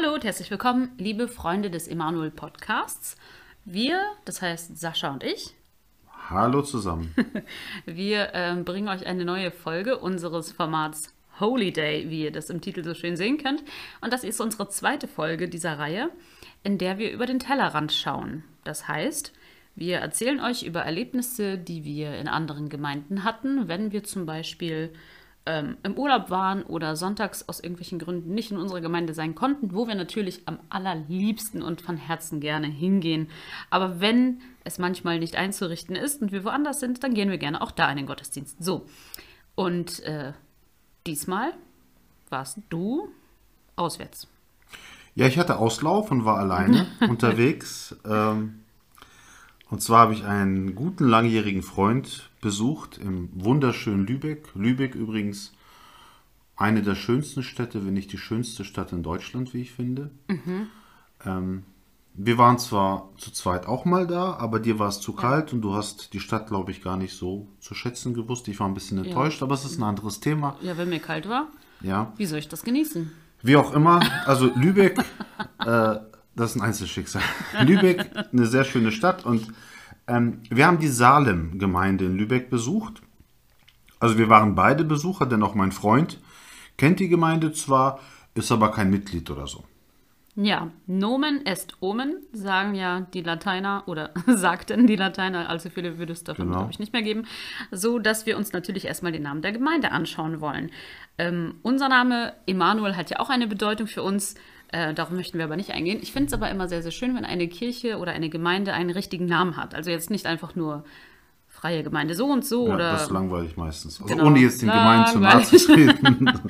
Hallo und herzlich willkommen, liebe Freunde des Emanuel Podcasts. Wir, das heißt Sascha und ich, Hallo zusammen. wir ähm, bringen euch eine neue Folge unseres Formats Holy Day, wie ihr das im Titel so schön sehen könnt. Und das ist unsere zweite Folge dieser Reihe, in der wir über den Tellerrand schauen. Das heißt, wir erzählen euch über Erlebnisse, die wir in anderen Gemeinden hatten, wenn wir zum Beispiel ähm, im Urlaub waren oder sonntags aus irgendwelchen Gründen nicht in unserer Gemeinde sein konnten, wo wir natürlich am allerliebsten und von Herzen gerne hingehen. Aber wenn es manchmal nicht einzurichten ist und wir woanders sind, dann gehen wir gerne auch da in den Gottesdienst. So. Und äh, diesmal warst du auswärts. Ja, ich hatte Auslauf und war alleine unterwegs. Ähm, und zwar habe ich einen guten langjährigen Freund besucht im wunderschönen Lübeck. Lübeck übrigens eine der schönsten Städte, wenn nicht die schönste Stadt in Deutschland, wie ich finde. Ähm, wir waren zwar zu zweit auch mal da, aber dir war es zu kalt und du hast die Stadt, glaube ich, gar nicht so zu schätzen gewusst. Ich war ein bisschen enttäuscht, aber es ist ein anderes Thema. Ja, wenn mir kalt war, Ja. wie soll ich das genießen? Wie auch immer, also Lübeck, äh, das ist ein Einzelschicksal. Lübeck, eine sehr schöne Stadt und ähm, wir haben die Salem-Gemeinde in Lübeck besucht. Also wir waren beide Besucher, denn auch mein Freund kennt die Gemeinde zwar, ist aber kein Mitglied oder so. Ja, Nomen est Omen, sagen ja die Lateiner oder sagten die Lateiner, allzu viele würde es davon, Genau. glaube ich, nicht mehr geben, so dass wir uns natürlich erstmal den Namen der Gemeinde anschauen wollen. Ähm, unser Name Emanuel hat ja auch eine Bedeutung für uns, äh, darauf möchten wir aber nicht eingehen. Ich finde es aber immer sehr, sehr schön, wenn eine Kirche oder eine Gemeinde einen richtigen Namen hat. Also jetzt nicht einfach nur freie Gemeinde so und so Ja, oder das ist langweilig meistens. Also Genau. ohne jetzt den Gemeinden zu nahe zu treten.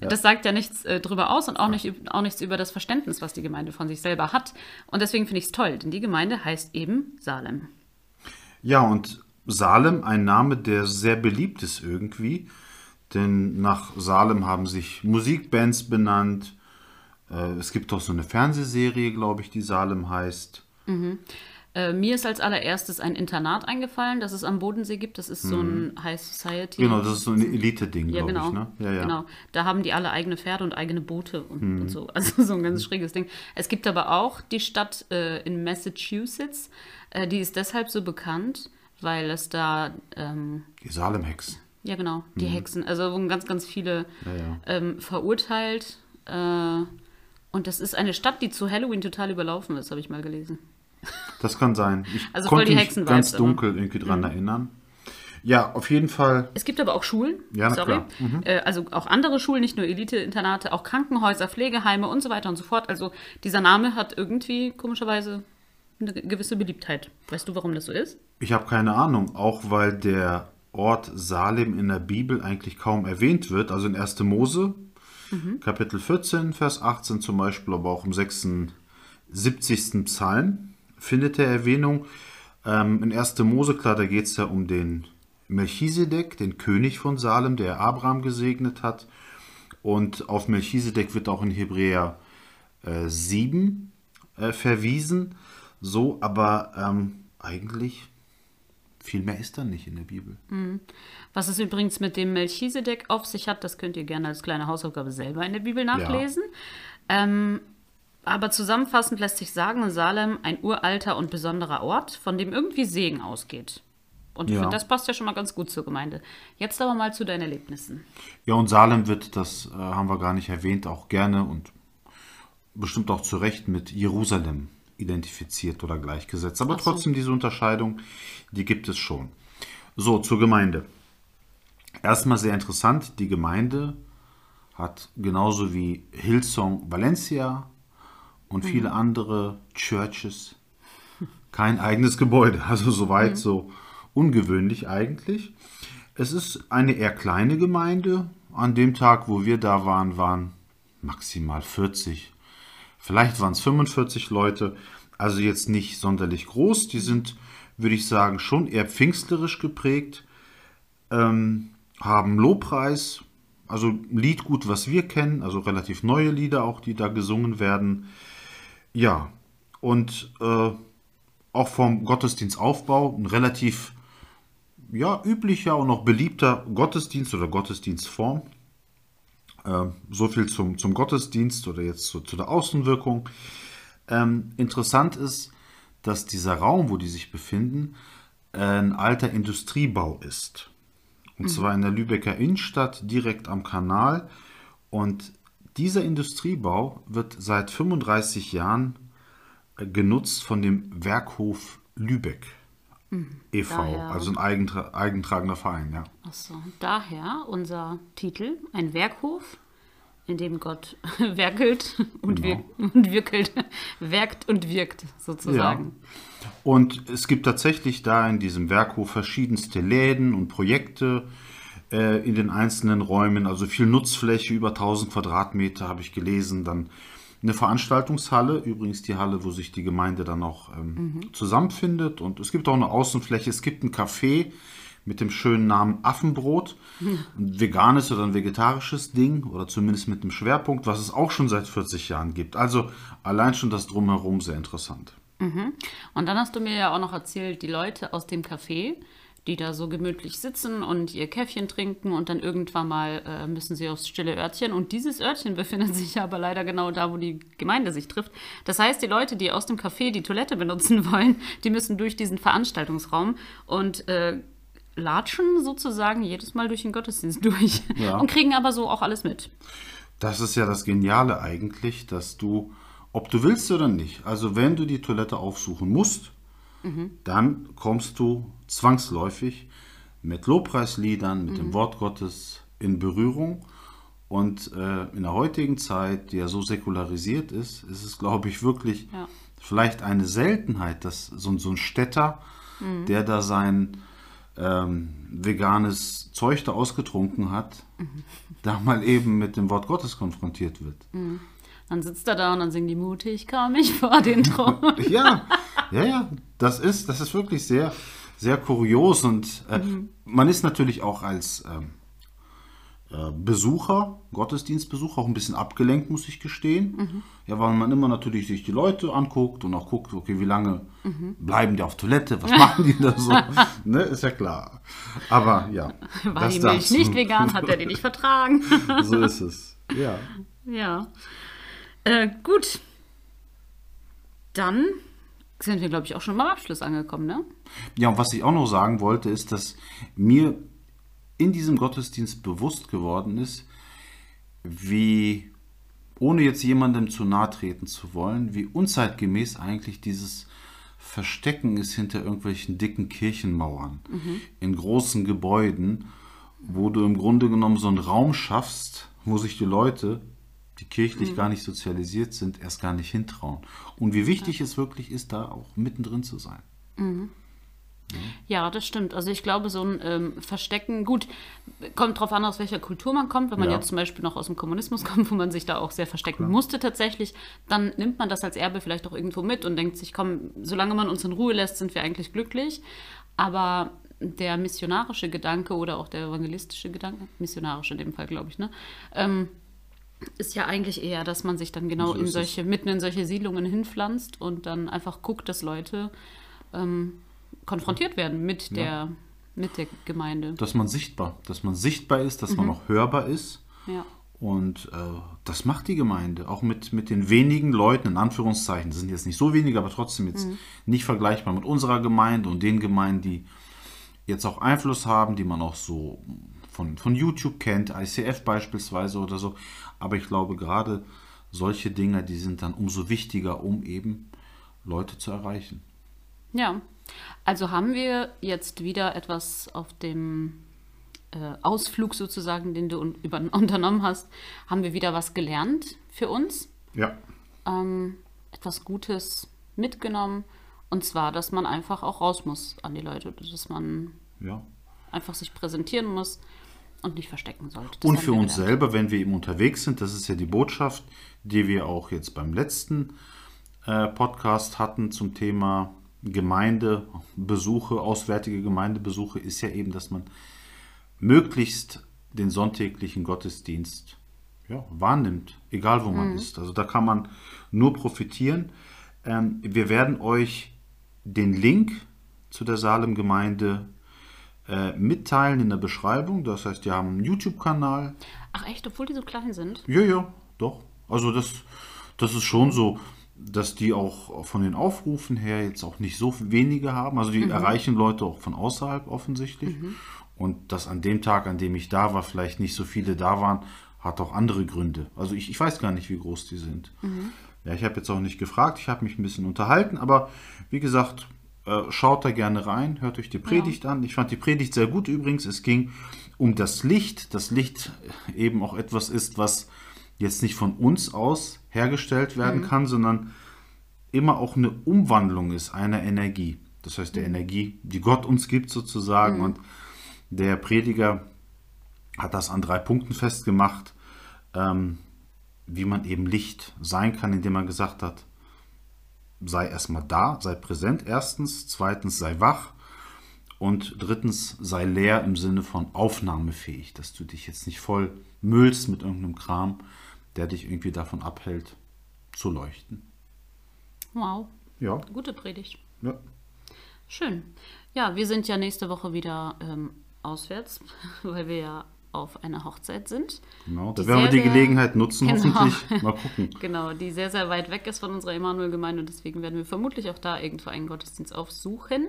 Das sagt ja nichts äh, drüber aus und auch, nicht, üb- auch nichts über das Verständnis, was die Gemeinde von sich selber hat. Und deswegen finde ich es toll, denn die Gemeinde heißt eben Salem. Ja, und Salem, ein Name, der sehr beliebt ist irgendwie. Denn nach Salem haben sich Musikbands benannt. Äh, Es gibt auch so eine Fernsehserie, glaube ich, die Salem heißt. Äh, mir ist als allererstes ein Internat eingefallen, das es am Bodensee gibt. Das ist so ein High Society. Mhm. Genau, das ist so ein Elite-Ding, Ja, glaube genau. ich. Ne? Ja, ja. genau. Da haben die alle eigene Pferde und eigene Boote und, und so. Also so ein ganz schräges Ding. Es gibt aber auch die Stadt äh, in Massachusetts. Äh, die ist deshalb so bekannt, weil es da, ähm, Die Salem-Hex. ja genau, die Hexen, also wurden ganz, ganz viele Mhm. Ja, ja. ähm, verurteilt. Äh, und das ist eine Stadt, die zu Halloween total überlaufen ist, habe ich mal gelesen. Das kann sein. Ich Also konnte die mich ganz immer. Mhm. dunkel irgendwie dran erinnern. Ja, auf jeden Fall. Es gibt aber auch Schulen, Ja, sorry. klar. Mhm. Äh, also auch andere Schulen, nicht nur Elite-Internate, auch Krankenhäuser, Pflegeheime und so weiter und so fort. Also dieser Name hat irgendwie komischerweise eine gewisse Beliebtheit. Weißt du, warum das so ist? Ich habe keine Ahnung, auch weil der Ort Salem in der Bibel eigentlich kaum erwähnt wird. Also in 1. Mose, Kapitel 14, Vers 18 zum Beispiel, aber auch im 76. Psalm findet er Erwähnung. Ähm, in 1. Mose, klar, da geht es ja um den Melchisedek, den König von Salem, der Abraham gesegnet hat. Und auf Melchisedek wird auch in Hebräer äh, 7 äh, verwiesen. So, aber ähm, eigentlich viel mehr ist da nicht in der Bibel. Was es übrigens mit dem Melchisedek auf sich hat, das könnt ihr gerne als kleine Hausaufgabe selber in der Bibel nachlesen. Ähm, aber zusammenfassend lässt sich sagen, Salem ein uralter und besonderer Ort, von dem irgendwie Segen ausgeht. Und ich Ja. finde, das passt ja schon mal ganz gut zur Gemeinde. Jetzt aber mal zu deinen Erlebnissen. Ja, und Salem wird, das äh, haben wir gar nicht erwähnt, auch gerne und bestimmt auch zu Recht mit Jerusalem identifiziert oder gleichgesetzt. Aber so. trotzdem diese Unterscheidung, die gibt es schon. So, zur Gemeinde. Erstmal sehr interessant, die Gemeinde hat genauso wie Hillsong Valencia und viele andere Churches kein eigenes Gebäude. Also soweit so ungewöhnlich eigentlich. Es ist eine eher kleine Gemeinde. An dem Tag, wo wir da waren, waren maximal 40. Vielleicht waren es 45 Leute. Also jetzt nicht sonderlich groß. Die sind, würde ich sagen, schon eher pfingstlerisch geprägt. Ähm, haben Lobpreis, also Liedgut, was wir kennen, also relativ neue Lieder auch, die da gesungen werden. Ja, und äh, auch vom Gottesdienstaufbau ein relativ ja, üblicher und auch beliebter Gottesdienst oder Gottesdienstform. Äh, so viel zum, zum Gottesdienst oder jetzt zu, zu der Außenwirkung. Ähm, interessant ist, dass dieser Raum, wo die sich befinden, ein alter Industriebau ist. Und zwar in der Lübecker Innenstadt, direkt am Kanal. Und dieser Industriebau wird seit 35 Jahren äh, genutzt von dem Werkhof Lübeck e.V., daher- also ein eigentra eigentragender Verein, ja. Achso, daher unser Titel, ein Werkhof, in dem Gott werkelt und, Genau. wirkt, und wirkelt, werkt und wirkt sozusagen. Und es gibt tatsächlich da in diesem Werkhof verschiedenste Läden und Projekte äh, in den einzelnen Räumen, also viel Nutzfläche, über 1000 Quadratmeter habe ich gelesen. Dann eine Veranstaltungshalle, übrigens die Halle, wo sich die Gemeinde dann auch ähm, zusammenfindet. Und es gibt auch eine Außenfläche, es gibt ein Café mit dem schönen Namen Affenbrot. Ein veganes oder ein vegetarisches Ding oder zumindest mit einem Schwerpunkt, was es auch schon seit 40 Jahren gibt. Also allein schon das Drumherum sehr interessant. Und dann hast du mir ja auch noch erzählt, die Leute aus dem Café, die da so gemütlich sitzen und ihr Käffchen trinken und dann irgendwann mal äh, müssen sie aufs stille Örtchen. Und dieses Örtchen befindet sich aber leider genau da, wo die Gemeinde sich trifft. Das heißt, die Leute, die aus dem Café die Toilette benutzen wollen, die müssen durch diesen Veranstaltungsraum und äh, latschen sozusagen jedes Mal durch den Gottesdienst durch Ja. und kriegen aber so auch alles mit. Das ist ja das Geniale eigentlich, dass du, ob du willst oder nicht, also wenn du die Toilette aufsuchen musst, dann kommst du zwangsläufig mit Lobpreisliedern, mit dem Wort Gottes in Berührung. Und äh, in der heutigen Zeit, die ja so säkularisiert ist, ist es, glaube ich, wirklich Ja. vielleicht eine Seltenheit, dass so, so ein Städter, der da sein ähm, veganes Zeug da ausgetrunken hat, da mal eben mit dem Wort Gottes konfrontiert wird. Dann sitzt er da und dann singen die mutig, kam ich vor den Thron. Ja, ja, ja, das ist, das ist wirklich sehr, sehr kurios und äh, man ist natürlich auch als ähm, äh, Besucher, Gottesdienstbesucher, auch ein bisschen abgelenkt, muss ich gestehen. Ja, weil man immer natürlich sich die Leute anguckt und auch guckt, okay, wie lange bleiben die auf Toilette, was machen die da so? ne, ist ja klar. Aber ja. War das die Milch nicht vegan, hat er die nicht vertragen. so ist es. Ja. ja. Äh, gut. Dann sind wir, glaube ich, auch schon beim Abschluss angekommen, ne? Ja, und was ich auch noch sagen wollte, ist, dass mir in diesem Gottesdienst bewusst geworden ist, wie, ohne jetzt jemandem zu nahe treten zu wollen, wie unzeitgemäß eigentlich dieses Verstecken ist hinter irgendwelchen dicken Kirchenmauern, in großen Gebäuden, wo du im Grunde genommen so einen Raum schaffst, wo sich die Leute, die kirchlich gar nicht sozialisiert sind, erst gar nicht hintrauen. Und wie wichtig es wirklich ist, da auch mittendrin zu sein. Ja, das stimmt. Also ich glaube, so ein ähm, Verstecken, gut, kommt drauf an, aus welcher Kultur man kommt. Wenn man Ja. jetzt zum Beispiel noch aus dem Kommunismus kommt, wo man sich da auch sehr verstecken musste tatsächlich, dann nimmt man das als Erbe vielleicht auch irgendwo mit und denkt sich, komm, solange man uns in Ruhe lässt, sind wir eigentlich glücklich. Aber der missionarische Gedanke oder auch der evangelistische Gedanke, missionarisch in dem Fall, glaube ich, ne? Ähm, ist ja eigentlich eher, dass man sich dann genau So in solche, mitten in solche Siedlungen hinpflanzt und dann einfach guckt, dass Leute ähm, konfrontiert werden mit der, mit der Gemeinde. dass man sichtbar, dass man sichtbar ist, dass man auch hörbar ist. Ja. Und äh, das macht die Gemeinde, auch mit, mit den wenigen Leuten, in Anführungszeichen, das sind jetzt nicht so wenige, aber trotzdem jetzt nicht vergleichbar mit unserer Gemeinde und den Gemeinden, die jetzt auch Einfluss haben, die man auch so von, von YouTube kennt, ICF beispielsweise oder so. Aber ich glaube, gerade solche Dinge, die sind dann umso wichtiger, um eben Leute zu erreichen. Ja. Also haben wir jetzt wieder etwas auf dem äh, Ausflug sozusagen, den du un unternommen hast, haben wir wieder was gelernt für uns, Ja. ähm, etwas Gutes mitgenommen. Und zwar, dass man einfach auch raus muss an die Leute, dass man Ja. einfach sich präsentieren muss und nicht verstecken sollte. Das Und für uns gelernt. selber, wenn wir eben unterwegs sind, das ist ja die Botschaft, die wir auch jetzt beim letzten äh, Podcast hatten zum Thema Gemeindebesuche, auswärtige Gemeindebesuche, ist ja eben, dass man möglichst den sonntäglichen Gottesdienst ja, wahrnimmt, egal wo Mhm. man ist. Also da kann man nur profitieren. Ähm, wir werden euch den Link zu der Salem-Gemeinde äh, mitteilen in der Beschreibung. Das heißt, die haben einen YouTube-Kanal. Ach echt, obwohl die so klein sind? Ja, ja, doch. Also das, das ist schon so, dass die auch von den Aufrufen her jetzt auch nicht so wenige haben. Also die erreichen Leute auch von außerhalb offensichtlich. Und dass an dem Tag, an dem ich da war, vielleicht nicht so viele da waren, hat auch andere Gründe. Also ich, ich weiß gar nicht, wie groß die sind. Ja, ich habe jetzt auch nicht gefragt, ich habe mich ein bisschen unterhalten, aber wie gesagt, äh, schaut da gerne rein, hört euch die Predigt an. Ich fand die Predigt sehr gut übrigens. Es ging um das Licht. Das Licht eben auch etwas ist, was jetzt nicht von uns aus hergestellt werden kann, sondern immer auch eine Umwandlung ist einer Energie. Das heißt, der Energie, die Gott uns gibt sozusagen. Und der Prediger hat das an drei Punkten festgemacht, ähm, wie man eben Licht sein kann, indem er gesagt hat, sei erstmal da, sei präsent erstens, zweitens sei wach und drittens sei leer im Sinne von aufnahmefähig, dass du dich jetzt nicht voll müllst mit irgendeinem Kram, der dich irgendwie davon abhält zu leuchten. Wow, Ja, gute Predigt. ja. Schön. Ja, wir sind ja nächste Woche wieder ähm, auswärts, weil wir ja auf einer Hochzeit sind. genau. Da werden wir die Gelegenheit nutzen, Genau. hoffentlich. Mal gucken. Genau, die sehr, sehr weit weg ist von unserer Emanuel-Gemeinde und deswegen werden wir vermutlich auch da irgendwo einen Gottesdienst aufsuchen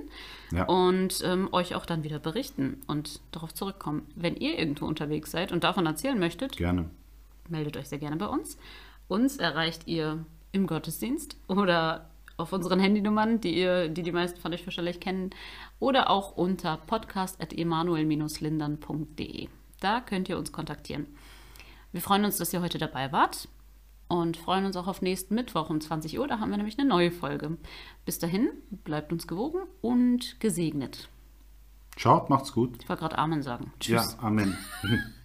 Ja. und ähm, euch auch dann wieder berichten und darauf zurückkommen. Wenn ihr irgendwo unterwegs seid und davon erzählen möchtet, Gerne. meldet euch sehr gerne bei uns. Uns erreicht ihr im Gottesdienst oder auf unseren Handynummern, die ihr, die die meisten von euch wahrscheinlich kennen, oder auch unter podcast.emanuel-lindern.de. Da könnt ihr uns kontaktieren. Wir freuen uns, dass ihr heute dabei wart und freuen uns auch auf nächsten Mittwoch um 20 Uhr. Da haben wir nämlich eine neue Folge. Bis dahin, bleibt uns gewogen und gesegnet. Schaut, macht's gut. Ich wollte gerade Amen sagen. Ja, Amen.